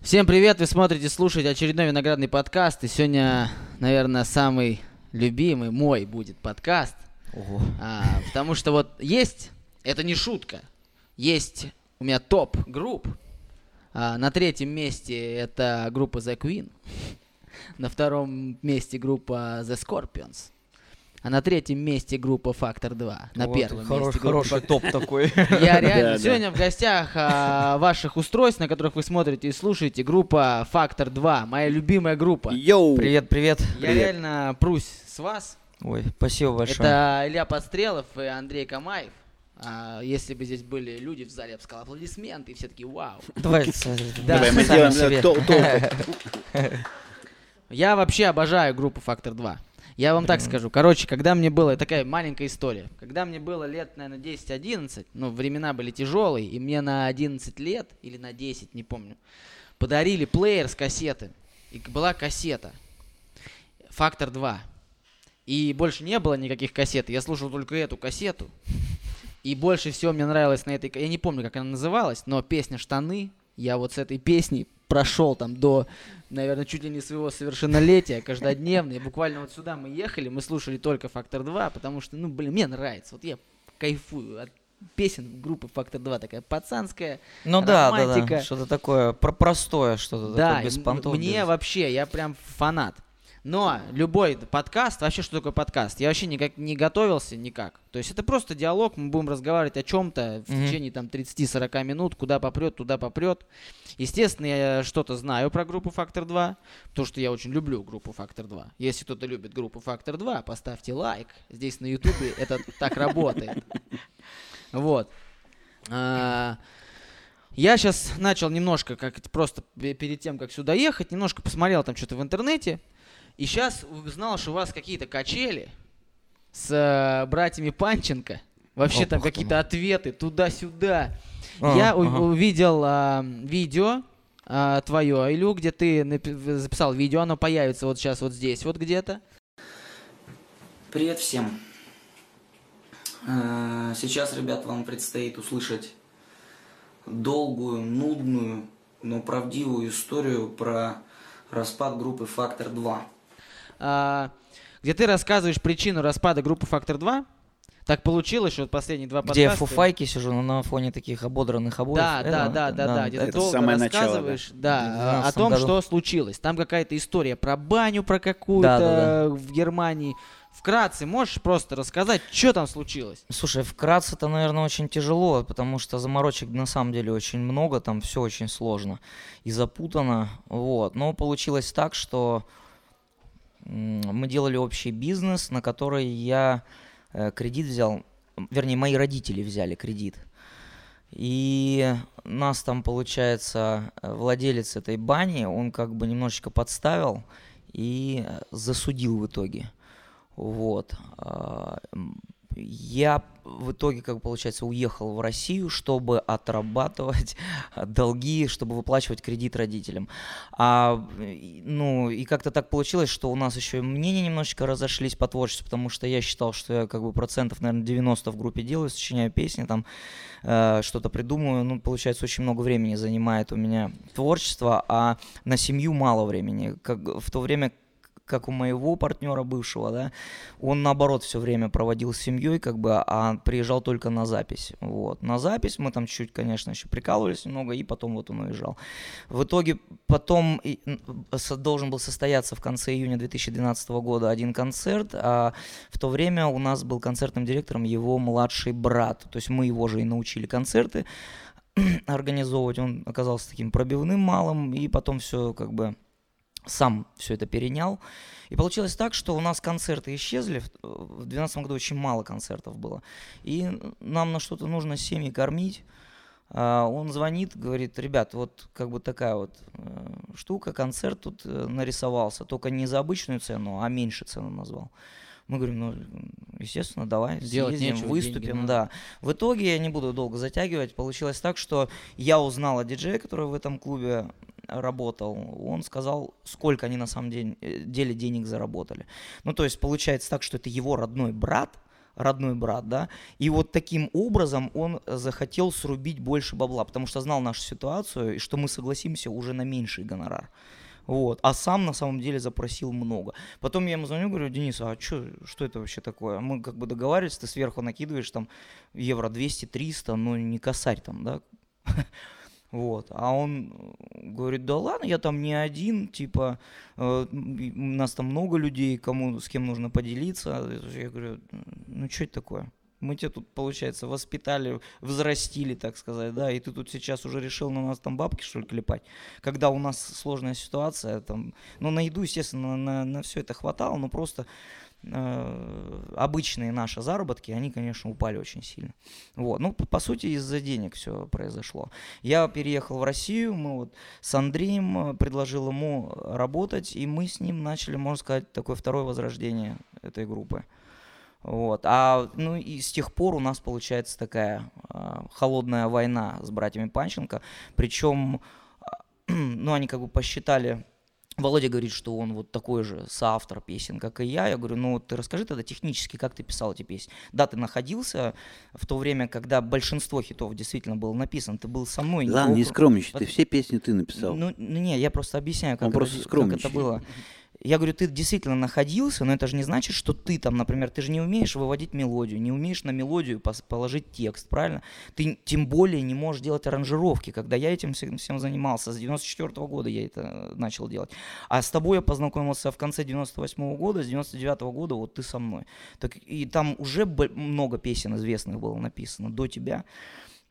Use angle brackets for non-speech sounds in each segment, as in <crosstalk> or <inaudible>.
Всем привет, вы смотрите, слушаете очередной виноградный подкаст. И сегодня, наверное, самый любимый мой будет подкаст. Ого. А, потому что вот есть, это не шутка, есть у меня топ групп. А, на третьем месте это группа The Queen. На втором месте группа The Scorpions. А на третьем месте группа Factor 2. На Вот первом хорош- месте группа Хороший топ такой. <laughs> я реально сегодня в гостях а, ваших устройств, на которых вы смотрите и слушаете, группа Factor 2, моя любимая группа. Йоу! Привет, привет. Я реально прусь с вас. Ой, спасибо большое. Это Илья Подстрелов и Андрей Камаев. А, если бы здесь были люди в зале, я бы сказал аплодисменты, и все таки вау. Давай, <laughs> Да. Давай мы сделаем толку. <laughs> Я вообще обожаю группу Factor 2. Я вам так скажу. Короче, когда мне было, такая маленькая история. Когда мне было лет, наверное, 10-11, ну, времена были тяжелые, и мне на 11 лет, или на 10, не помню, подарили плеер с кассеты. И была кассета. Фактор 2. И больше не было никаких кассет. Я слушал только эту кассету. И больше всего мне нравилось на этой... Я не помню, как она называлась, но песня «Штаны». Я вот с этой песней прошел там до, наверное, чуть ли не своего совершеннолетия, каждодневно. И буквально вот сюда мы ехали, мы слушали только «Фактор 2», потому что, ну, блин, мне нравится. Вот я кайфую от песен группы «Фактор 2». Такая пацанская, Ну да, да, романтика. да. Что-то такое про простое, что-то да, такое без понтов. мне без- вообще, я прям фанат. Но любой подкаст, вообще что такое подкаст? Я вообще никак не готовился никак. То есть это просто диалог, мы будем разговаривать о чем-то в Мгм. течение там 30-40 минут, куда попрет, туда попрет. Естественно, я что-то знаю про группу Фактор 2, потому что я очень люблю группу Фактор 2. Если кто-то любит группу Фактор 2, поставьте лайк. Здесь на Ютубе это так работает. Вот. А, Я сейчас начал немножко, как просто пе- перед тем, как сюда ехать, немножко посмотрел там что-то в интернете. И сейчас узнал, что у вас какие-то качели с э, братьями Панченко. Вообще там Опа, ты какие-то ответы туда-сюда. А, Я у- ага. увидел а, видео а, твое, Илю, где ты записал видео, оно появится вот сейчас вот здесь вот где-то. Привет всем. Э, Сейчас, ребят, вам предстоит услышать долгую, нудную, но правдивую историю про распад группы «Фактор 2». А, где ты рассказываешь причину распада группы Фактор 2. Так получилось, что последние два Где я в подкаста... фуфайке сижу, но на фоне таких ободранных обоев. Да, Это- да, да, да, да, где ты это долго самое начало, рассказываешь, да, В а, о 12 том, году. что случилось. Там какая-то история про баню, про какую-то Да, да, в Германии. Вкратце, можешь просто рассказать, что там случилось? Слушай, вкратце это, наверное, очень тяжело, потому что заморочек на самом деле очень много, там все очень сложно и запутано, вот. Но получилось так, что мы делали общий бизнес, на который я э, кредит взял, вернее, мои родители взяли кредит. И нас там, получается, э, владелец этой бани, он как бы немножечко подставил и э, засудил в итоге. Вот. Я в итоге, как получается, уехал в Россию, чтобы отрабатывать <laughs> долги, чтобы выплачивать кредит родителям. А, ну, и как-то так получилось, что у нас еще и мнения немножечко разошлись по творчеству, потому что я считал, что я как бы процентов, наверное, 90 в группе делаю, сочиняю песни, там э, что-то придумываю. Ну, получается, очень много времени занимает у меня творчество, а на семью мало времени. Как, в то время, как у моего партнера бывшего, да, он наоборот все время проводил с семьей, как бы, а приезжал только на запись. Вот. На запись мы там чуть, конечно, еще прикалывались немного, и потом вот он уезжал. В итоге потом должен был состояться в конце июня 2012 года один концерт, а в то время у нас был концертным директором его младший брат. То есть мы его же и научили концерты <clears throat> организовывать. Он оказался таким пробивным малым, и потом все как бы сам все это перенял. И получилось так, что у нас концерты исчезли. В- В 2012 году очень мало концертов было. И нам на что-то нужно семьи кормить. А, Он звонит, говорит, ребят, вот как бы такая вот э, штука, концерт тут э, нарисовался, только не за обычную цену, а меньше цену назвал. Мы говорим, ну, естественно, давай, Делать съездим, нечего, выступим, деньги надо. да. В итоге, я не буду долго затягивать, получилось так, что я узнал о диджее, который в этом клубе работал, он сказал, сколько они на самом деле, э, деле денег заработали. Ну, то есть получается так, что это его родной брат, родной брат, да, и вот таким образом он захотел срубить больше бабла, потому что знал нашу ситуацию, и что мы согласимся уже на меньший гонорар. Вот. А сам на самом деле запросил много. Потом я ему звоню, говорю, Денис, а чё, что это вообще такое? Мы как бы договаривались, ты сверху накидываешь там евро 200-300, но не косарь там, да? <laughs> Вот. А он говорит, да ладно, я там не один, типа, э, у нас там много людей, кому, с кем нужно поделиться. Я говорю, ну что это такое? Мы тебя тут, получается, воспитали, взрастили, так сказать, да, и ты тут сейчас уже решил на нас там бабки, что ли, клепать, когда у нас сложная ситуация, там, ну, на еду, естественно, на, на все это хватало, но просто э, обычные наши заработки, они, конечно, упали очень сильно. Вот, ну, по, сути, из-за денег все произошло. Я переехал в Россию, мы вот с Андреем предложил ему работать, и мы с ним начали, можно сказать, такое второе возрождение этой группы. Вот. А, ну и с тех пор у нас получается такая э, холодная война с братьями Панченко. Причем, э, <clears throat> ну, они как бы посчитали Володя говорит, что он вот такой же соавтор песен, как и я. Я говорю, ну ты расскажи тогда технически, как ты писал эти песни. Да, ты находился в то время, когда большинство хитов действительно было написано, ты был со мной. Ладно, не скромничай, ты все песни ты написал. Ну, ну не, я просто объясняю, как, Он просто это, как это было. Я говорю, ты действительно находился, но это же не значит, что ты там, например, ты же не умеешь выводить мелодию, не умеешь на мелодию положить текст, правильно? Ты тем более не можешь делать аранжировки. Когда я этим всем, всем занимался, с 94 года я это начал делать. А с тобой я познакомился в конце 98 года, с 99 года вот ты со мной. Так, и там уже много песен известных было написано до тебя.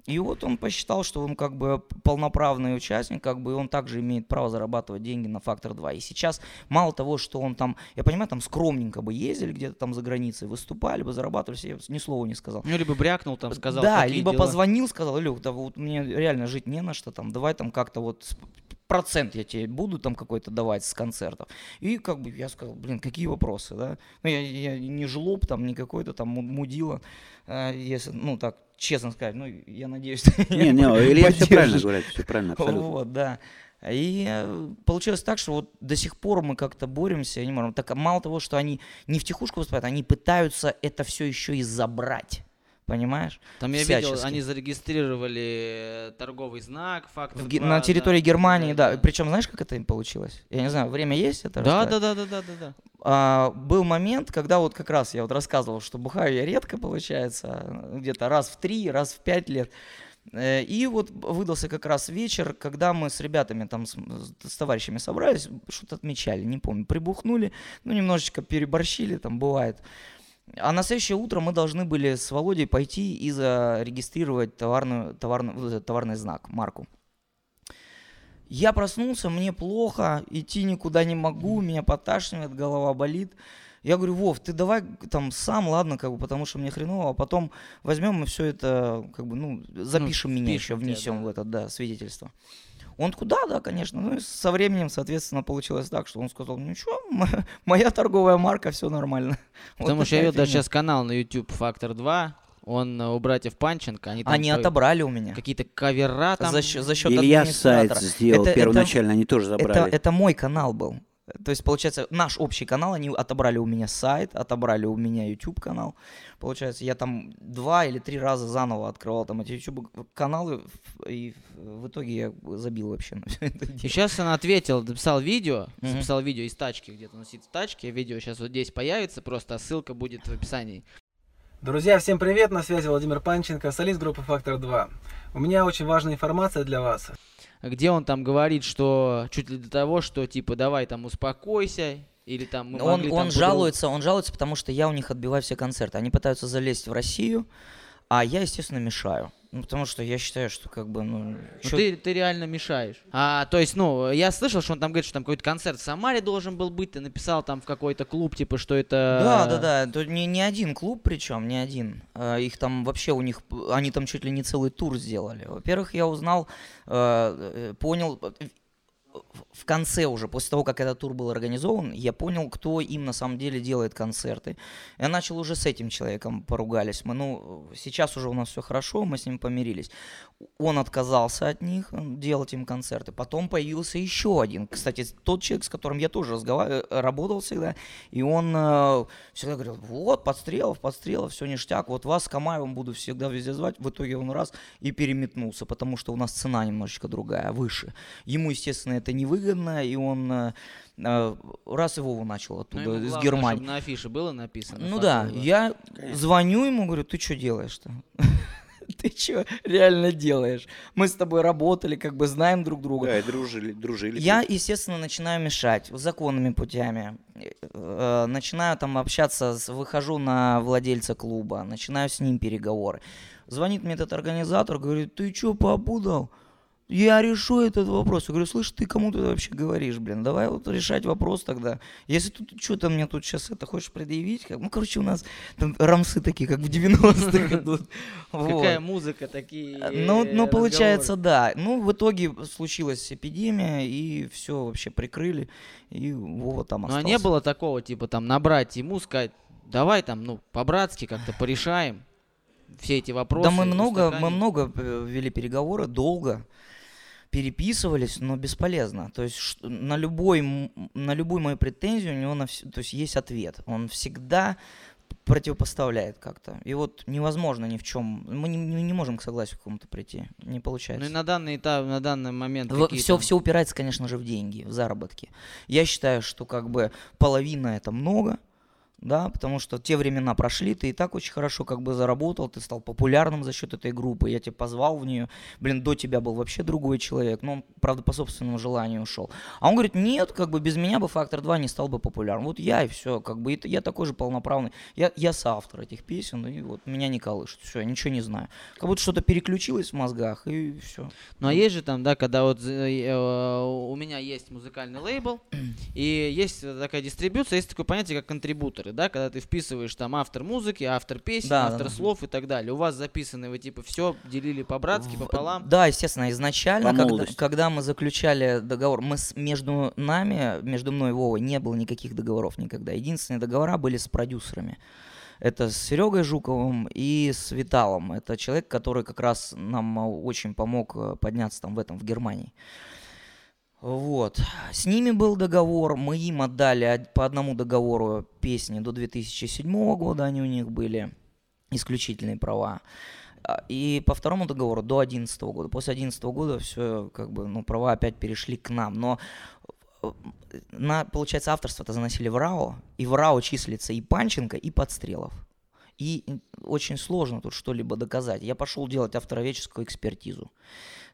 И вот он посчитал, что он как бы полноправный участник, как бы он также имеет право зарабатывать деньги на фактор 2. И сейчас мало того, что он там, я понимаю, там скромненько бы ездили где-то там за границей, выступали бы, зарабатывали, себе ни слова не сказал. Ну, либо брякнул там, сказал, да, либо дела. позвонил, сказал, Илюх, да вот мне реально жить не на что, там, давай там как-то вот процент я тебе буду там какой-то давать с концертов. И как бы я сказал, блин, какие вопросы, да? Ну, я, я не жлоб там, не какой-то там му- мудила, а, если, ну, так, честно сказать, ну, я надеюсь, Не, не, Илья все правильно говорит, все правильно, абсолютно. Вот, да. И э, получилось так, что вот до сих пор мы как-то боремся, не можем. Так мало того, что они не втихушку выступают, они пытаются это все еще и забрать. Понимаешь? Там я видел, всячески. они зарегистрировали э, торговый знак, фактор В Ге- 2, на да. территории Германии, да. Причем знаешь, как это им получилось? Я не знаю, время есть это Да, да, да, да, да, да, да. А, был момент, когда вот как раз я вот рассказывал, что бухаю я редко, получается, где-то раз в три, раз в пять лет. Э, И вот выдался как раз вечер, когда мы с ребятами там, с, с товарищами собрались, что-то отмечали, не помню, прибухнули, ну, немножечко переборщили, там бывает. А на следующее утро мы должны были с Володей пойти и зарегистрировать товарную, этот товарный знак, марку. Я проснулся, мне плохо, идти никуда не могу, меня поташнивает, голова болит. Я говорю, Вов, ты давай там сам, ладно, как бы, потому что мне хреново, а потом возьмем и все это, как бы, ну, запишем меня еще, впишем тебя, внесем да. в это, да, свидетельство. Он такой, да, да, конечно. Ну и со временем, соответственно, получилось так, что он сказал, ну что, <laughs> моя торговая марка, все нормально. <laughs> Вот Потому что я видел даже сейчас канал на YouTube Фактор 2, он э, у братьев Панченко, они там Они по- отобрали у меня. какие-то кавера там. За счет, за счет Илья сайт администратора. сделал Это- это- первоначально, они тоже Это, забрали. это мой канал был. То есть, получается, наш общий канал, они отобрали у меня сайт, отобрали у меня YouTube канал. Получается, я там два или три раза заново открывал там эти YouTube каналы, и в итоге я забил вообще на все это И дело. сейчас он ответил, записал видео, записал видео из тачки, где-то он сидит в тачке, видео сейчас вот здесь появится, просто ссылка будет в описании. Друзья, всем привет! На связи Владимир Панченко, солист группы «Фактор 2». У меня очень важная информация для вас. Где он там говорит, что чуть ли до того, что типа давай там успокойся, или там мы Он, могли он там по-другому». жалуется, он жалуется, потому что я у них отбиваю все концерты. Они пытаются залезть в Россию, а я, естественно, мешаю. Ну, потому что я считаю, что как бы, ну... Ну, чё- ты, ты реально мешаешь. А, то есть, ну, я слышал, что он там говорит, что там какой-то концерт в Самаре должен был быть, ты написал там в какой-то клуб, типа, что это... Да, да, да. Тут не, не один клуб, причем не один. А, Их там вообще у них, они там чуть ли не целый тур сделали. Во-первых, я узнал, э, понял, в конце уже, после того, как этот тур был организован, я понял, кто им на самом деле делает концерты. Я начал уже с этим человеком поругались. Мы, ну, сейчас уже у нас все хорошо, мы с ним помирились. Он отказался от них э, делать им концерты. Потом появился еще один. Кстати, тот человек, с которым я тоже разговаривал, э, работал всегда, и он э, всегда говорил, вот, подстрелов, подстрелов, все ништяк, вот вас с Камаевым буду всегда везде звать. В итоге он раз и переметнулся, потому что у нас цена немножечко другая, выше. Ему, естественно, это не выгодно, и он э, э, раз его начал Ну, оттуда, из главное, Германии. чтобы на афише было написано. Ну да, 2. я звоню ему, говорю, ты что делаешь-то? <laughs> Ты что реально делаешь? Мы с тобой работали, как бы знаем друг друга. Да, и дружили, дружили. Я, естественно, начинаю мешать законными путями. Э, Начинаю там общаться, с- выхожу на владельца клуба, начинаю с ним переговоры. Звонит мне этот организатор, говорит, ты чё, попутал? Я решу этот вопрос. Я говорю, слышь, ты кому ты вообще говоришь, блин? Давай вот решать вопрос тогда. Если тут что-то мне тут сейчас это хочешь предъявить, как- ну, короче, у нас там рамсы такие, как в 90-х <laughs> идут. Какая музыка, такие Ну, ну, разговоры. получается, да. Ну, в итоге случилась эпидемия, и все вообще прикрыли, и Вова там Ну, а остался. не было такого, типа, там, набрать ему, сказать, давай там, ну, по-братски как-то порешаем все эти вопросы. Да мы много, мы устаканим». много э, вели переговоры, долго переписывались, но бесполезно. То есть на любой, на любую мою претензию у него на вс- то есть есть ответ. Он всегда противопоставляет как-то. И вот невозможно ни в чем. Мы не, не- можем к согласию к какому-то прийти. Не Ну получается. и на данный этап, на данный момент все, какие-то- все упирается, конечно же, в деньги, в заработки. Я считаю, что как бы половина это много, да, потому что те времена прошли, ты и так очень хорошо как бы заработал, ты стал популярным за счет этой группы, я тебя позвал в нее, блин, до тебя был вообще другой человек, но он, правда, по собственному желанию ушел. А он говорит, нет, как бы без меня бы Фактор 2 не стал бы популярным. Вот я и все, как бы, и я такой же полноправный, я, я соавтор этих песен, и вот меня не колышет, все, я ничего не знаю. Как будто что-то переключилось в мозгах, и все. Ну а есть же там, да, когда вот э, э, у меня есть музыкальный лейбл, и есть такая дистрибьюция, есть такое понятие, как контрибуторы, да, когда ты вписываешь там автор музыки, автор песен, Да, да, автор да. слов и так далее. У вас записаны, вы типа все делили по-братски, В- пополам. Да, естественно, изначально, когда, когда мы заключали договор, мы с- между нами, между мной и Вовой не было никаких договоров никогда. Единственные договора были с продюсерами. Это с Серегой Жуковым и с Виталом. Это человек, который как раз нам а, очень помог э, подняться там в этом, в Германии. Вот. С ними был договор, мы им отдали по одному договору песни до 2007 года, они у них были, исключительные права. А, И по второму договору до 2011 года. После 2011 года все, как бы, ну, права опять перешли к нам. Но э, на, получается, авторство-то заносили в РАО, и в РАО числится и Панченко, и Подстрелов. И очень сложно тут что-либо доказать. Я пошел делать автороведческую экспертизу.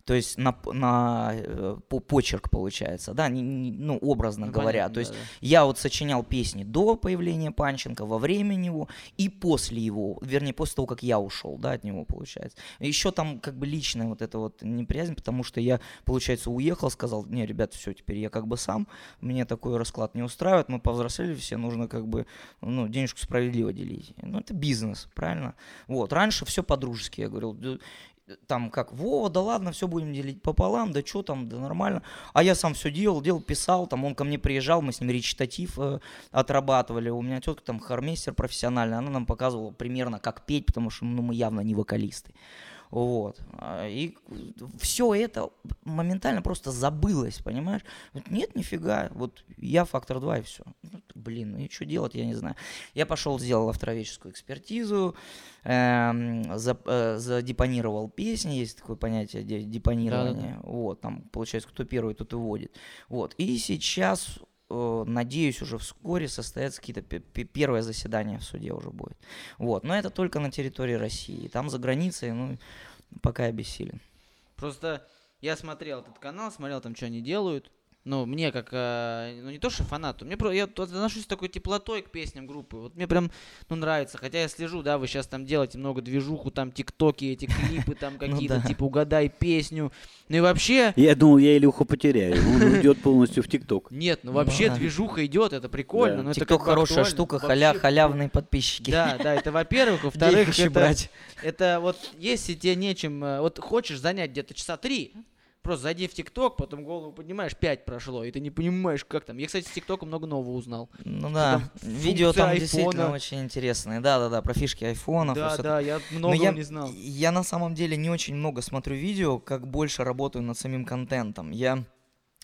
То есть на, на э, по- почерк получается, да, не- не- ну, образно Ну, говоря. понятно, То есть да, да. я вот сочинял песни до появления Панченко, во время него и после его, вернее, после того, как я ушел, да, от него, получается. Еще там как бы личная вот эта вот неприязнь, потому что я, получается, уехал, сказал, не, ребят, все, теперь я как бы сам, мне такой расклад не устраивает, мы повзрослели все, нужно как бы, ну, денежку справедливо делить. Ну, это бизнес, правильно? Вот, раньше все по-дружески, я говорил, «Да, там как, Вова, да ладно, все будем делить пополам, да что там, да нормально. А я сам все делал, делал, писал, там он ко мне приезжал, мы с ним речитатив э, отрабатывали. У меня тетка там хормейстер профессиональный, она нам показывала примерно как петь, потому что ну, мы явно не вокалисты. Вот. А, И все это моментально просто забылось, понимаешь? Вот нет, нифига. Вот я фактор 2 и все. блин, ну и что делать, я не знаю. Я пошел, сделал автороведческую экспертизу, эм, за- э, задепонировал песни, есть такое понятие де- депонирования. Вот, там, получается, кто первый, тот и вводит. Вот. И сейчас, надеюсь, уже вскоре состоятся какие-то пе- пе- первое заседание в суде уже будет. Вот. Но это только на территории России. Там за границей, ну, пока я бессилен. Просто я смотрел этот канал, смотрел там, что они делают. Ну, мне как, э, ну не то что фанату, мне про, я отношусь с такой теплотой к песням группы. Вот мне прям, ну, нравится. Хотя я слежу, да, вы сейчас там делаете много движуху, там тиктоки, эти клипы там <laughs> какие-то, да. типа угадай песню. Ну и вообще, Я думал, я Илюху потеряю. Он уйдет полностью в ТикТок. нет, ну вообще Да. движуха идет, это прикольно. Но это хорошая штука, халя, халявные подписчики. Да, да, это во-первых. <laughs> Во-вторых, это вот если тебе нечем, э, вот хочешь занять где-то часа три, просто зайди в ТикТок, потом голову поднимаешь, 5 прошло, и ты не понимаешь, как там. Я, кстати, с ТикТока много нового узнал. Ну да, там видео там действительно айфона. очень интересные. Да-да-да, про фишки айфонов. и Да, всё да, я много я, не знал. Я на самом деле не очень много смотрю видео, как больше работаю над самим контентом. Я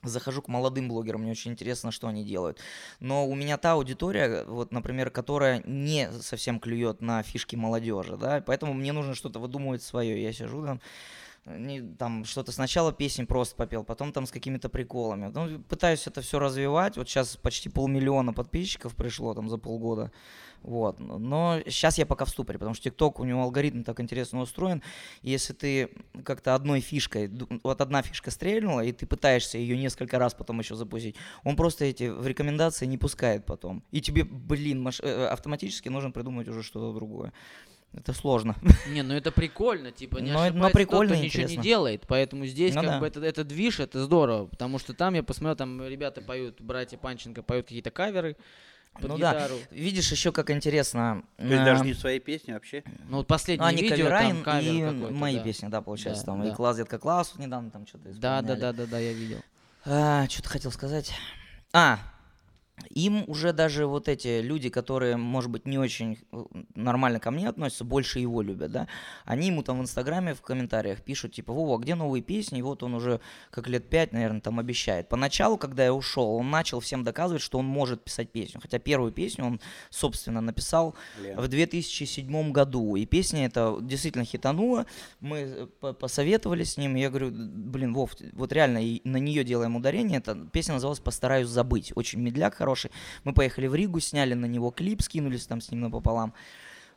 захожу к молодым блогерам, мне очень интересно, что они делают. Но у меня та аудитория, вот, например, которая не совсем клюет на фишки молодежи, да, поэтому мне нужно что-то выдумывать свое. Я сижу там, не, там что-то сначала песень просто попел, потом там с какими-то приколами. Ну, пытаюсь это все развивать. Вот сейчас почти полмиллиона подписчиков пришло там за полгода. Вот. Но сейчас я пока в ступоре, потому что ТикТок, у него алгоритм так интересно устроен. Если ты как-то одной фишкой, вот одна фишка стрельнула, и ты пытаешься ее несколько раз потом еще запустить, он просто эти в рекомендации не пускает потом. И тебе, блин, э, автоматически нужно придумать уже что-то другое. Это сложно. Не, ну это прикольно, типа, не Но но прикольно тот, кто ничего не делает, поэтому здесь Ну как да. бы это, это движ, это здорово, потому что там я посмотрел, там ребята поют, братья Панченко поют какие-то каверы под Ну да. гитару. Видишь, еще как интересно. То есть э, даже не свои песни вообще? Ну вот последнее Ну, они видео, кавера там и- кавер и мои да. песни, да, получается, Да, там. да. И класс детка класс недавно там что-то Да, да, да, да, да, я видел. А, что-то хотел сказать. А, им уже даже вот эти люди, которые, может быть, не очень э, нормально ко мне относятся, больше его любят, да, они ему там в Инстаграме в комментариях пишут, типа, Вова, где новые песни? И вот он уже как лет пять, наверное, там обещает. Поначалу, когда я ушел, он начал всем доказывать, что он может писать песню. Хотя первую песню он, собственно, написал Лен? в 2007 году. И песня эта действительно хитанула. Мы э, по- посоветовались с ним. Я говорю, блин, Вов, вот реально на нее делаем ударение. Эта песня называлась «Постараюсь забыть». Очень медляк хороший. Мы поехали в Ригу, сняли на него клип, скинулись там с ним напополам.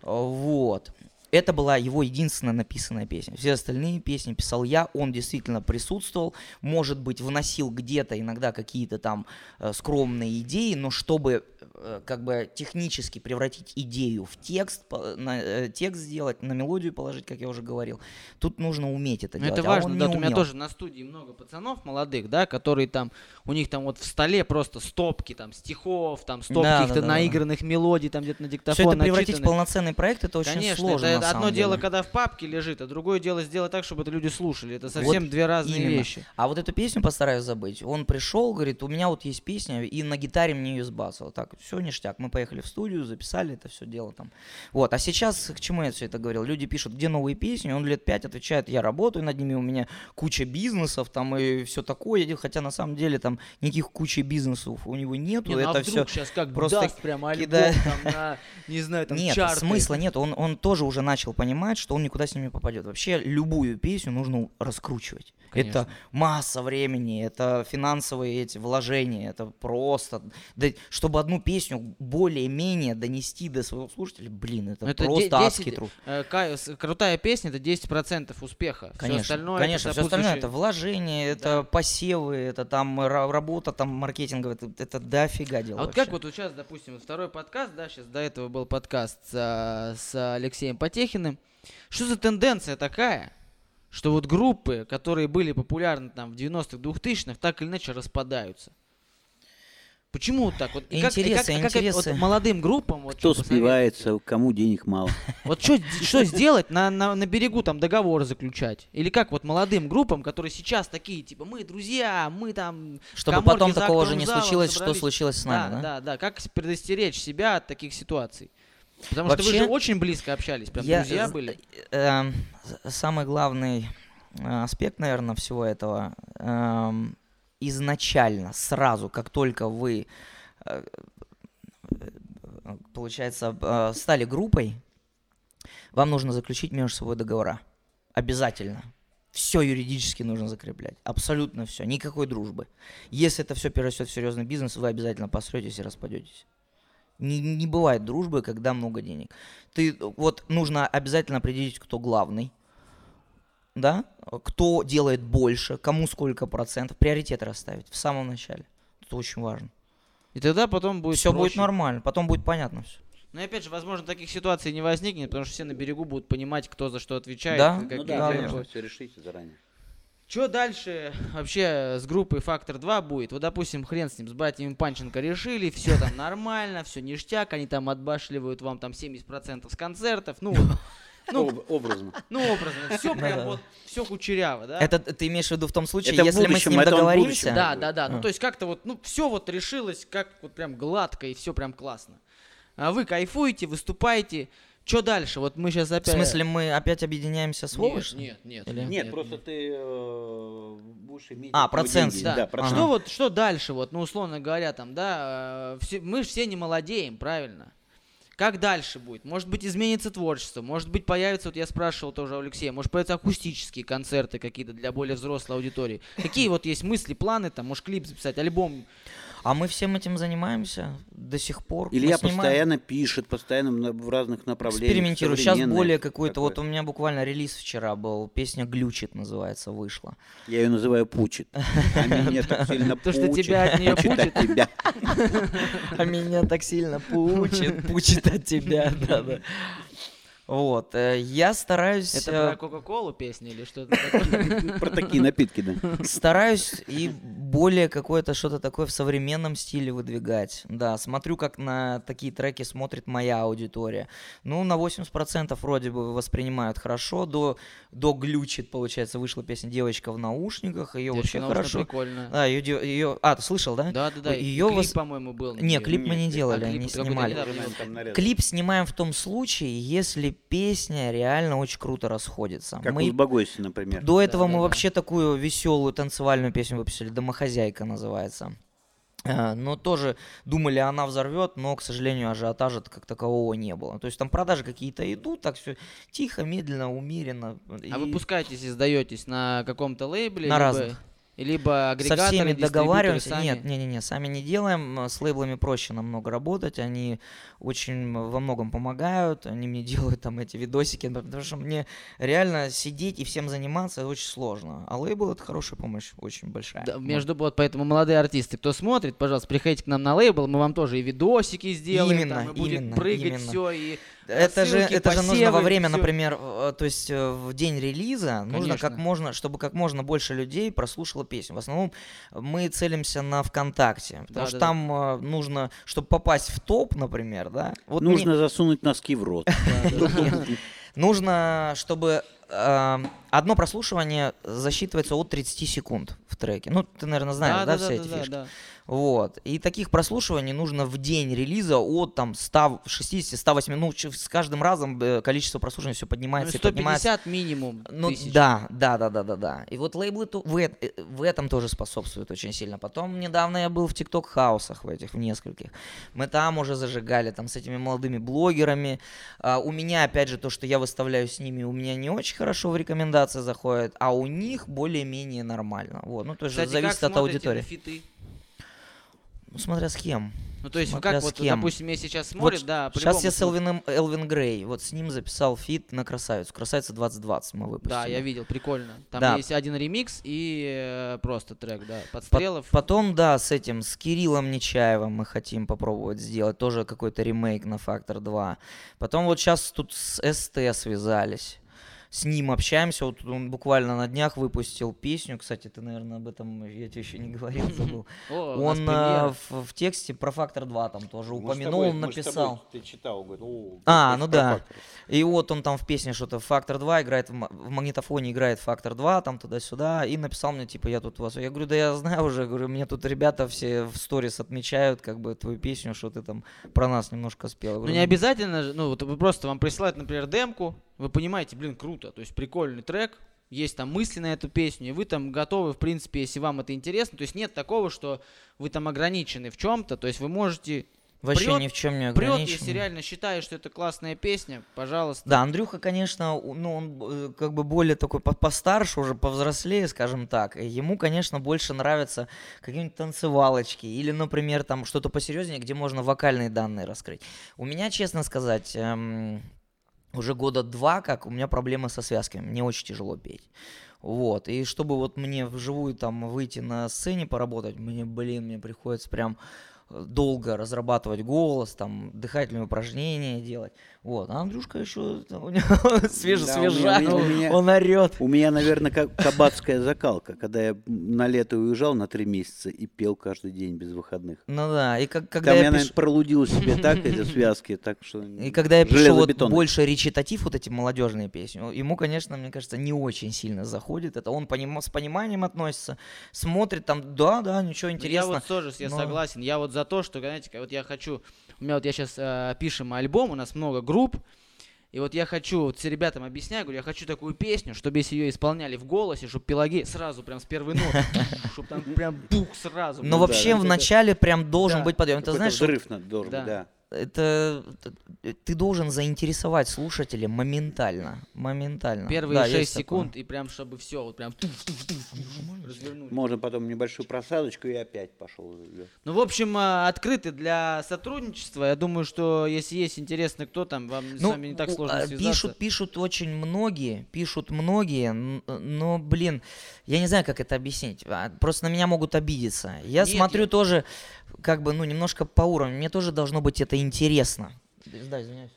Вот. Это была его единственная написанная песня. Все остальные песни писал я, он действительно присутствовал, может быть, вносил где-то иногда какие-то там э, скромные идеи, но чтобы э, как бы технически превратить идею в текст, по- на, э, текст сделать, на мелодию положить, как я уже говорил, тут нужно уметь это Ну, делать. это а важно, он да, у меня тоже на студии много пацанов молодых, да, которые там, у них там вот в столе просто стопки там стихов, там стопки Да, каких-то да, да, да. наигранных мелодий, там где-то на диктофон Все это превратить в полноценный проект, это очень Конечно, сложно. это, на одно самом дело, деле. когда в папке лежит, а другое дело сделать так, чтобы это люди слушали. Это совсем две разные именно. вещи. А вот эту песню постараюсь забыть. Он пришел, говорит, у меня вот есть песня, и на гитаре мне ее сбасывал. Так, все ништяк. Мы поехали в студию, записали это все дело там. Вот, а сейчас к чему я все это говорил? Люди пишут, где новые песни? Он лет пять отвечает, я работаю над ними, у меня куча бизнесов там и все такое. Хотя на самом деле там никаких кучи бизнесов у него нету. Не, ну, а это вдруг все сейчас как просто даст прям альбом кидает. там на, не знаю, там нет, чарты. смысла нет. Он, он тоже уже начал понимать, что он никуда с ними попадет. Вообще любую песню нужно раскручивать. Конечно. Это масса времени, это финансовые эти вложения, это просто... Да, чтобы одну песню более-менее донести до своего слушателя, блин, это, это просто де- 10 адский труд. Э, крутая песня это 10% успеха. Конечно, остальное конечно, это все остальное это вложения, это Да. посевы, это там ра- работа там маркетинговая, это, это дофига дела. А вот вообще. как вот сейчас, допустим, вот второй подкаст, да, сейчас до этого был подкаст с, с Алексеем Потехиным. Что за тенденция такая, что вот группы, которые были популярны там в 90-х, 2000-х, так или иначе распадаются? Почему вот так? Вот, и как- и Интересы, как- а как интересы. вот молодым группам, вот Кто спивается, кому денег мало. <laughs> Вот что, сделать на, на, на берегу там договор заключать? Или как вот молодым группам, которые сейчас такие, типа, мы друзья, мы там... Чтобы потом такого же не случилось, что случилось с нами, да? да, да, Как с- предостеречь себя от таких ситуаций? Потому что вы Вообще, же очень близко общались, прям Я друзья были. эм, с- самый главный э, аспект, наверное, всего этого эм, изначально, сразу, как только вы, э, э, получается, э, стали группой, вам нужно заключить между собой договора. Обязательно. Все юридически нужно закреплять. Абсолютно все. Никакой дружбы. Если это все перерастет в серьезный бизнес, вы обязательно посретесь и распадетесь. Не, не бывает дружбы, когда много денег. Ты вот нужно обязательно определить, кто главный, да, кто делает больше, кому сколько процентов, приоритеты расставить в самом начале. Это очень важно. И тогда потом будет все будет проще. нормально, потом будет понятно все. Но и опять же, возможно, таких ситуаций не возникнет, потому что все на берегу будут понимать, кто за что отвечает. Да, как- ну Ну какие да, да, конечно, все решите заранее. Что дальше вообще с группой Фактор 2 будет? Вот, допустим, хрен с ним, с братьями Панченко решили, все там нормально, все ништяк, они там отбашливают вам там 70% с концертов. Ну, вот, Ну, Об- образно. ну образно, все прям Да-да. вот, все кучеряво, да? Это ты имеешь в виду в том случае, Это если мы с будущем, ним договоримся? будущем. Да, да, да. Ну, А. то есть как-то вот, ну, все вот решилось, как вот прям гладко и все прям классно. А вы кайфуете, выступаете. Что дальше? Вот мы сейчас В опять... смысле, мы опять объединяемся с Нет, Вовой? нет, нет. Или- Нет, просто ты э, будешь иметь... А, процент, деньги. да. Да, Ага. процент. Что вот, что дальше, вот, ну, условно говоря, там, да, э, все, мы же все не молодеем, правильно? Как дальше будет? Может быть, изменится творчество, может быть, появится, вот я спрашивал тоже у Алексея, может, появятся акустические концерты какие-то для более взрослой аудитории. Какие вот есть мысли, планы, там, может, клип записать, альбом? А мы всем этим занимаемся до сих пор. Илья снимаем- постоянно пишет, постоянно в разных направлениях. Экспериментирую. Сейчас более какой-то... Вот у меня буквально релиз вчера был. Песня «Глючит» называется, вышла. Я ее называю пучит. А меня так <laughs> сильно То, что пучит, тебя от неё пучит от тебя. <laughs> А меня так сильно пучит, пучит от тебя, <laughs> да-да. Вот, э, я стараюсь... Это э, про Кока-Колу песня или что-то такое? Про такие напитки, да. Стараюсь и более какое-то что-то такое в современном стиле выдвигать. Да, смотрю, как на такие треки смотрит моя аудитория. Ну, на 80% вроде бы воспринимают хорошо. До, до глючит, получается, вышла песня «Девочка в наушниках». Ее вообще хорошо. прикольно. Да, ее, ее... А, ты слышал, да? Да, да, да. Её клип, по-моему, был. Не, клип мы не делали, а какой-то снимали. Клип снимаем в том случае, если песня реально очень круто расходится. Как Мы у Сбагойси, например. До этого мы да. вообще такую веселую танцевальную песню выпустили, «Домохозяйка» называется. Э, Но тоже думали, она взорвет, но, к сожалению, ажиотажа как такового не было. То есть там продажи какие-то идут, так все тихо, медленно, умеренно. А и вы пускаетесь и сдаетесь на каком-то лейбле? На либо, разных. Либо со агрегаторы, всеми дистрибьюторы договариваемся. сами? Нет, не, не, не, сами не делаем. С лейблами проще намного работать. Они очень во многом помогают. Они мне <laughs> делают там эти видосики, потому что мне реально сидеть и всем заниматься очень сложно. А лейбл это хорошая помощь, очень большая. Да, между вот, поэтому молодые артисты, кто смотрит, пожалуйста, приходите к нам на лейбл, мы вам тоже и видосики сделаем, Именно, там, и будет именно, прыгать именно. все, и Это же, Ссылки, это же нужно во время, всё. например, э, то есть э, в день релиза нужно как Конечно. можно, чтобы как можно больше людей прослушало песню. В основном мы целимся на ВКонтакте, потому что Да-да-да. там э, нужно, чтобы попасть в топ, например, да. Вот мне- Нужно засунуть носки в рот. <laughs> нужно, чтобы э, одно прослушивание засчитывается от 30 секунд в треке. Ну, ты, наверное, знаешь, да, все эти да, фишки. Вот. И таких прослушиваний нужно в день релиза от там 160-180, ну, ч- с каждым разом э, количество прослушиваний все Ну, поднимается и поднимается. 150 минимум Ну тысяч. да, да, да, да, да, да. И вот лейблы в, э- в этом тоже способствуют очень сильно. Потом недавно я был в ТикТок хаусах в этих, в нескольких. Мы там уже зажигали, там с этими молодыми блогерами. А, у меня, опять же, то, что я выставляю с ними, у меня не очень хорошо в рекомендации заходит, а у них более-менее нормально. Вот, ну то есть Кстати, зависит от аудитории. на фиты? Ну, смотря с кем. Ну, то есть, Смотря как вот, кем. допустим, я сейчас Вот смотрит, да, Сейчас я с. Элвином, Элвин Грей, вот с ним записал фит на красавицу. Красавица 2020 мы выпустили. Да, я видел, прикольно. Там Да. есть один ремикс и э, просто трек, да, подстрелов. Потом, да, с этим, с Кириллом Нечаевым мы хотим попробовать сделать тоже какой-то ремейк на Фактор 2. Потом вот сейчас тут с СТ связались. С ним общаемся, вот он буквально на днях выпустил песню, кстати, ты, наверное, об этом, я тебе еще не говорил, забыл. О, Он а, в, в тексте про Фактор 2 там тоже упомянул, тобой- написал. Ты читал, говорит, «О, А, ну да. фактор». И вот он там в песне что-то Фактор 2 играет, в, ма- в магнитофоне играет Фактор 2, там туда-сюда, и написал мне, типа, я тут у вас... Я говорю, да я знаю уже, говорю, мне тут ребята все в сторис отмечают, как бы, твою песню, что ты там про нас немножко спел. Ну не обязательно же, ну вот вы просто вам присылают, например, демку, вы понимаете, блин, круто, то есть прикольный трек, есть там мысли на эту песню, и вы там готовы, в принципе, если вам это интересно, то есть нет такого, что вы там ограничены в чем-то, то есть вы можете Вообще прёт- ни в чем не прет, ограничен. если реально считаешь, что это классная песня, пожалуйста. Да, Андрюха, конечно, ну, он э, как бы более такой по- постарше, уже повзрослее, скажем так. Ему, конечно, больше нравятся какие-нибудь танцевалочки или, например, там что-то посерьезнее, где можно вокальные данные раскрыть. У меня, честно сказать, эм, уже года два, как у меня проблемы со связками. Мне очень тяжело петь. Вот. И чтобы вот мне вживую там выйти на сцене поработать, мне, блин, мне приходится прям долго разрабатывать голос, там, дыхательные упражнения делать. Вот. А Андрюшка еще там, у него <laughs> свеж, Да, он орет. У меня, наверное, как кабацкая закалка, когда я на лето уезжал на три месяца и пел каждый день без выходных. Ну да, и как, когда Там я я, пишу- наверное, пролудил себе так эти <laughs> связки, так что... И когда я пишу вот больше речитатив, вот эти молодежные песни, ему, конечно, мне кажется, не очень сильно заходит. Это он поним- с пониманием относится, смотрит там, да, да, ничего Ну, интересно. Я вот тоже я но- согласен. Я вот за то, что, знаете, вот я хочу... У меня вот я сейчас пишем альбом, у нас много групп. И вот я хочу, вот с ребятам объясняю, говорю, я хочу такую песню, чтобы если ее исполняли в голосе, чтобы Пелагея сразу прям с первой ноты, <laughs> чтобы там прям бух сразу. Но да, вообще в начале прям должен быть подъем. Какой-то знаешь, взрыв надо- должен быть, да. Это э, ты должен заинтересовать слушателя моментально, моментально. Первые Да, 6 есть такое. секунд, и прям чтобы все, вот прям развернули. Можно потом небольшую просадочку и опять пошел. Ну, в общем, а, открыты для сотрудничества. Я думаю, что если есть интересно, кто там, вам с Ну, вами не так сложно а, связаться. Пишут, пишут очень многие, пишут многие, но, блин, я не знаю, как это объяснить. А, Просто на меня могут обидеться. Я Нет, смотрю я- тоже, как бы, ну, немножко по уровню. Мне тоже должно быть это интересно. Да, извиняюсь.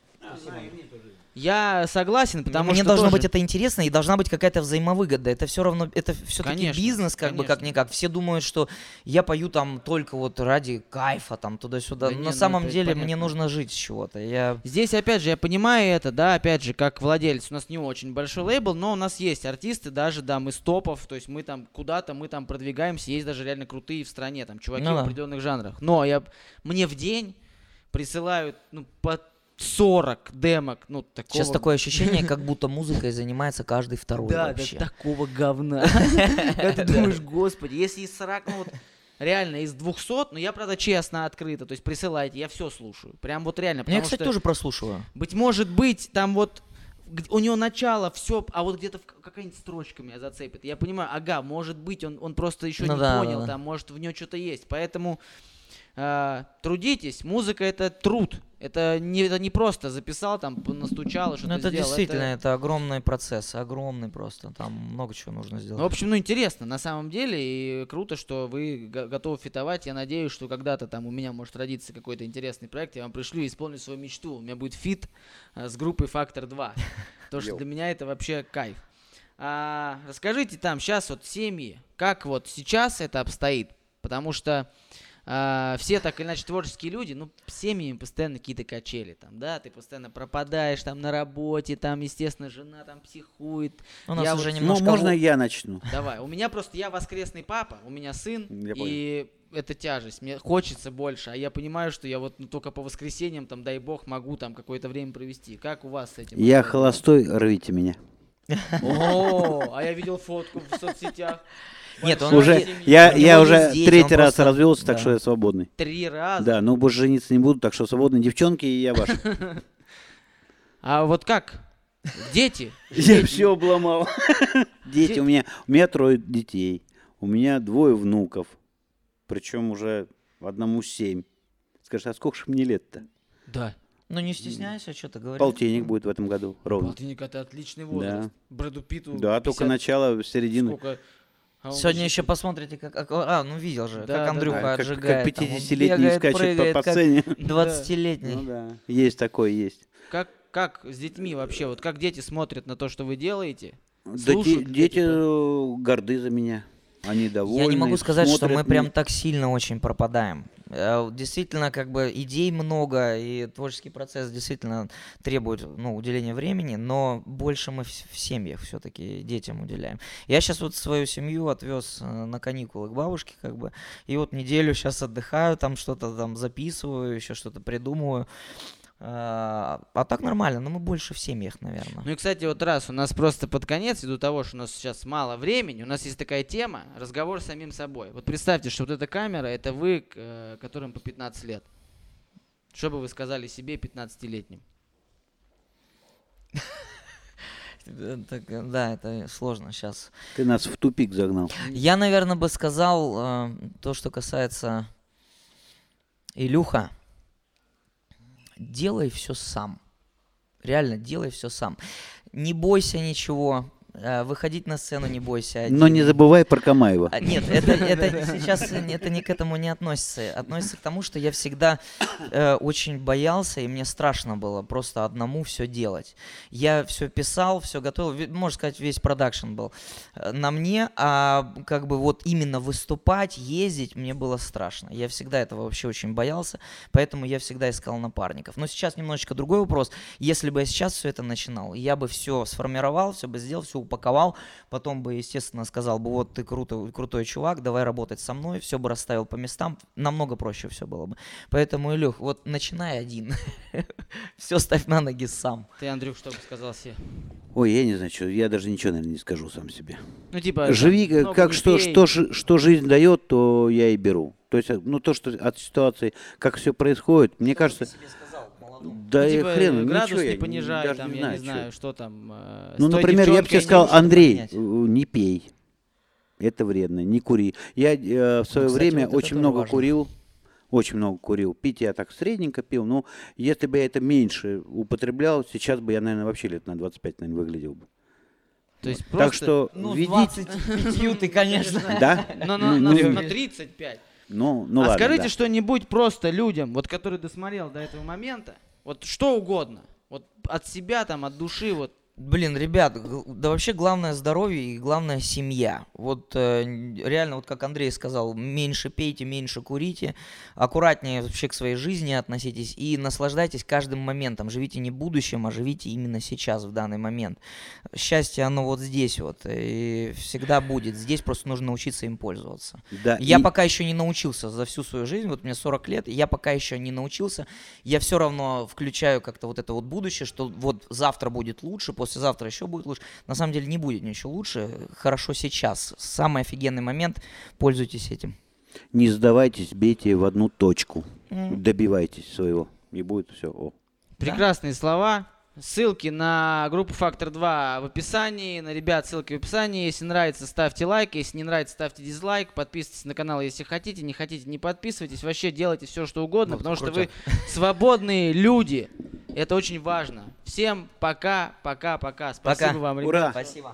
Я согласен, потому Мне что должно тоже- быть это интересно и должна быть какая-то взаимовыгода. Это все равно, это все-таки Конечно, бизнес, как бы как конечно. никак. Все думают, что я пою там только вот ради кайфа, там туда-сюда. Да На не, ну самом это деле мне понятно. нужно жить с чего-то. Я Здесь, опять же, я понимаю это, да, опять же, как владелец, у нас не очень большой лейбл, но у нас есть артисты, даже, да, мы с топов, то есть мы там куда-то, мы там продвигаемся, есть даже реально крутые в стране, там, чуваки Ну в да. определенных жанрах. Но я, мне в день присылают, ну, по 40 демок, ну, такого... Сейчас такое ощущение, как будто музыкой занимается каждый второй Да, вообще. да, такого говна. <laughs> Ты думаешь, господи, если из 40, ну вот, реально из 200, ну я, правда, честно, открыто, то есть присылайте, я все слушаю. Прям вот реально, Я, кстати, тоже прослушиваю. Быть может быть, там вот у него начало все, а вот где-то какая-нибудь строчка меня зацепит. Я понимаю, ага, может быть, он, он просто еще Ну не да, да, понял, да. там, может, в нем что-то есть. Поэтому а, трудитесь, музыка это труд. Это не, это не просто записал, там, настучал что-то Ну, это сделал. действительно, это... огромный процесс, огромный просто. Там много чего нужно сделать. Ну, в общем, ну интересно, на самом деле, и круто, что вы го- готовы фитовать. Я надеюсь, что когда-то там у меня может родиться какой-то интересный проект, я вам пришлю и исполню свою мечту. У меня будет фит э, с группой Фактор 2. <laughs> Потому что для меня это вообще кайф. А, расскажите там сейчас вот семьи, как вот сейчас это обстоит, потому что а, все так или иначе творческие люди, ну, семьями постоянно какие-то качели там, да, ты постоянно пропадаешь там на работе, там, естественно, жена там психует, У нас я уже вот- Ну, немножко... можно во- я начну? Давай. У меня просто я воскресный папа, у меня сын, Я и это тяжесть. Мне хочется больше, а я понимаю, что я вот ну, только по воскресеньям, там, дай бог, могу там какое-то время провести. Как у вас с этим? Я холостой, рвите меня. О, а я видел фотку в соцсетях. Нет, он Уже, я, я уже дети, третий раз просто- развелся, так да. что я свободный. Три раза. Да, но больше жениться не буду, так что свободные девчонки, и я ваш. <laughs> А вот как? Дети? <laughs> Я все обломал. <laughs> Дети, у меня, у меня трое детей, у меня двое внуков, причем уже одному семь. Скажи, а сколько же мне лет-то? Да. Ну не стесняйся, что ты говоришь. Полтинник будет в этом году, ровно. Полтинник это отличный возраст. Брэду Питту Да, только 50 начало, середины. сколько? А Сегодня еще посмотрите, как... как- А, ну видел же, Да, как да, Андрюха А, как, как отжигает. там, он 50-летний бегает, скачет по, прыгает, по как сцене. <laughs> 20-летний. Ну да, есть такое, есть. Как, как с детьми вообще? Вот как дети смотрят на то, что вы делаете? Да те- Слушают дети э, горды за меня. Они довольны. Я не могу сказать, что мы прям так сильно очень пропадаем. Э, Действительно, как бы идей много, и творческий процесс действительно требует ну, уделения времени, но больше мы в, в семьях все-таки детям уделяем. Я сейчас вот свою семью отвез э, на каникулы к бабушке, как бы, и вот неделю сейчас отдыхаю, там что-то там записываю, еще что-то придумываю. А а так нормально, но мы больше в семьях, наверное. Ну и, кстати, вот раз у нас просто под конец, ввиду того, что у нас сейчас мало времени, у нас есть такая тема, разговор с самим собой. Вот представьте, что вот эта камера, это вы, э, которым по 15 лет. Что бы вы сказали себе 15-летним? Э, <laughs> так, э, да, это сложно сейчас. Ты нас в тупик загнал. Я, наверное, бы сказал э, то, что касается Илюха. Делай все сам. Реально, делай все сам. Не бойся ничего. Э, выходить на сцену не бойся. один. Но не забывай про Камаева. А, Нет, это, <laughs> это сейчас э, это не к этому не относится. Относится к тому, что я всегда э, очень боялся, и мне страшно было просто одному все делать. Я все писал, все готовил, можно сказать, весь продакшн был э, на мне, а как бы вот именно выступать, ездить, мне было страшно. Я всегда этого вообще очень боялся, поэтому я всегда искал напарников. Но сейчас немножечко другой вопрос. Если бы я сейчас все это начинал, я бы все сформировал, все бы сделал, все упаковал, потом бы, естественно, сказал бы, вот ты круто, крутой чувак, давай работать со мной, все бы расставил по местам, намного проще все было бы. Поэтому, Илюх, вот начинай один, <laughs> все ставь на ноги сам. Ты, Андрюх, что бы сказал себе? Ой, я не знаю, что, я даже ничего, наверное, не скажу сам себе. Ну, типа... Живи, там, э, как что, что, что жизнь дает, то я и беру. То есть, э, ну, то, что от ситуации, как все происходит, мне кажется, да Ну, и типа, хрен, градус ничего, не я понижай, даже там, не я знаю, не знаю, что там. э, Ну, например, я бы тебе сказал, Андрей, понять. э, не пей. Это вредно, не кури. Я э, в свое кстати, время вот очень много важно. курил. Очень много курил. Пить я так средненько пил. Но если бы я это меньше употреблял, сейчас бы я, наверное, вообще лет на 25, наверное, выглядел бы. То есть Так просто... что Ну, ведите. 25 ты, конечно. <laughs> Да? На, на- Ну, на- ну, на 35. Ну, ну а ладно, скажите да. что-нибудь просто людям, вот который досмотрел до этого момента, вот что угодно, вот от себя там, от души, вот Блин, ребят, да вообще главное здоровье и главное семья. Вот э, реально, вот как Андрей сказал, меньше пейте, меньше курите, аккуратнее вообще к своей жизни относитесь и наслаждайтесь каждым моментом. Живите не будущим, а живите именно сейчас, в данный момент. Счастье, оно вот здесь вот, и всегда будет. Здесь просто нужно научиться им пользоваться. Да, Я и- пока еще не научился за всю свою жизнь, вот мне 40 лет, и я пока еще не научился. Я все равно включаю как-то вот это вот будущее, что вот завтра будет лучше, послезавтра еще будет лучше. На самом деле не будет ничего лучше. Хорошо сейчас. Самый офигенный момент. Пользуйтесь этим. Не сдавайтесь, бейте в одну точку. М. Добивайтесь своего. И будет все. О. прекрасные слова. Ссылки на группу Фактор 2 в описании. На ребят ссылки в описании. Если нравится, ставьте лайк. Если не нравится, ставьте дизлайк. Подписывайтесь на канал, если хотите. Не хотите, не подписывайтесь. Вообще делайте все, что угодно, Вот, потому что крутяк. вы свободные люди. Это очень важно. Всем пока, пока, пока. Спасибо Пока. вам, Ура! ребят. Спасибо.